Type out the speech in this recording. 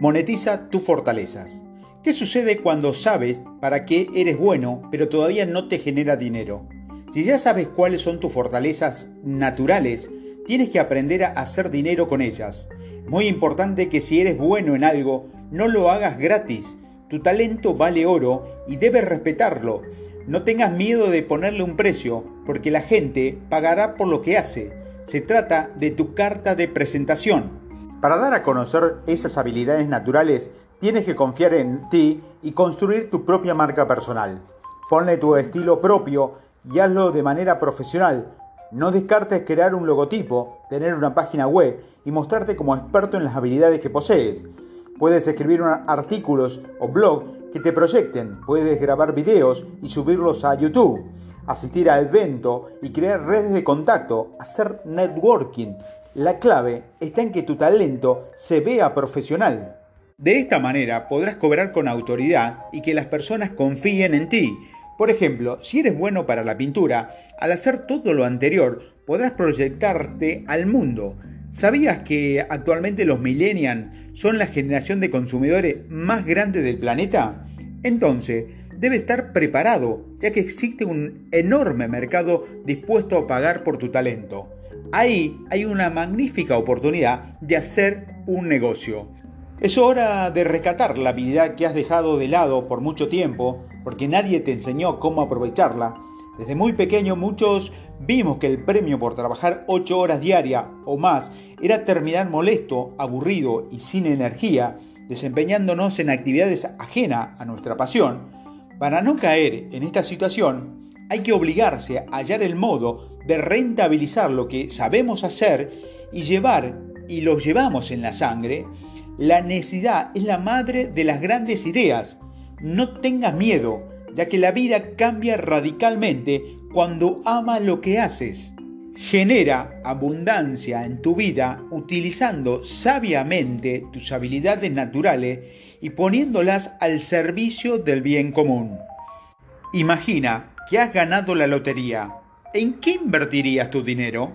Monetiza tus fortalezas. ¿Qué sucede cuando sabes para qué eres bueno, pero todavía no te genera dinero? Si ya sabes cuáles son tus fortalezas naturales, tienes que aprender a hacer dinero con ellas. Muy importante que si eres bueno en algo, no lo hagas gratis. Tu talento vale oro y debes respetarlo. No tengas miedo de ponerle un precio, porque la gente pagará por lo que hace. Se trata de tu carta de presentación. Para dar a conocer esas habilidades naturales, tienes que confiar en ti y construir tu propia marca personal. Ponle tu estilo propio y hazlo de manera profesional. No descartes crear un logotipo, tener una página web y mostrarte como experto en las habilidades que posees. Puedes escribir artículos o blog que te proyecten, puedes grabar videos y subirlos a YouTube, asistir a eventos y crear redes de contacto, hacer networking, la clave está en que tu talento se vea profesional. De esta manera podrás cobrar con autoridad y que las personas confíen en ti. Por ejemplo, si eres bueno para la pintura, al hacer todo lo anterior podrás proyectarte al mundo. ¿Sabías que actualmente los millennials son la generación de consumidores más grande del planeta? Entonces, debe estar preparado, ya que existe un enorme mercado dispuesto a pagar por tu talento. Ahí hay una magnífica oportunidad de hacer un negocio. Es hora de rescatar la habilidad que has dejado de lado por mucho tiempo, porque nadie te enseñó cómo aprovecharla. Desde muy pequeño muchos vimos que el premio por trabajar 8 horas diarias o más era terminar molesto, aburrido y sin energía, desempeñándonos en actividades ajenas a nuestra pasión. Para no caer en esta situación, hay que obligarse a hallar el modo de rentabilizar lo que sabemos hacer y llevar, y lo llevamos en la sangre, la necesidad es la madre de las grandes ideas. No tengas miedo, ya que la vida cambia radicalmente cuando amas lo que haces. Genera abundancia en tu vida utilizando sabiamente tus habilidades naturales y poniéndolas al servicio del bien común. Imagina que has ganado la lotería, ¿en qué invertirías tu dinero?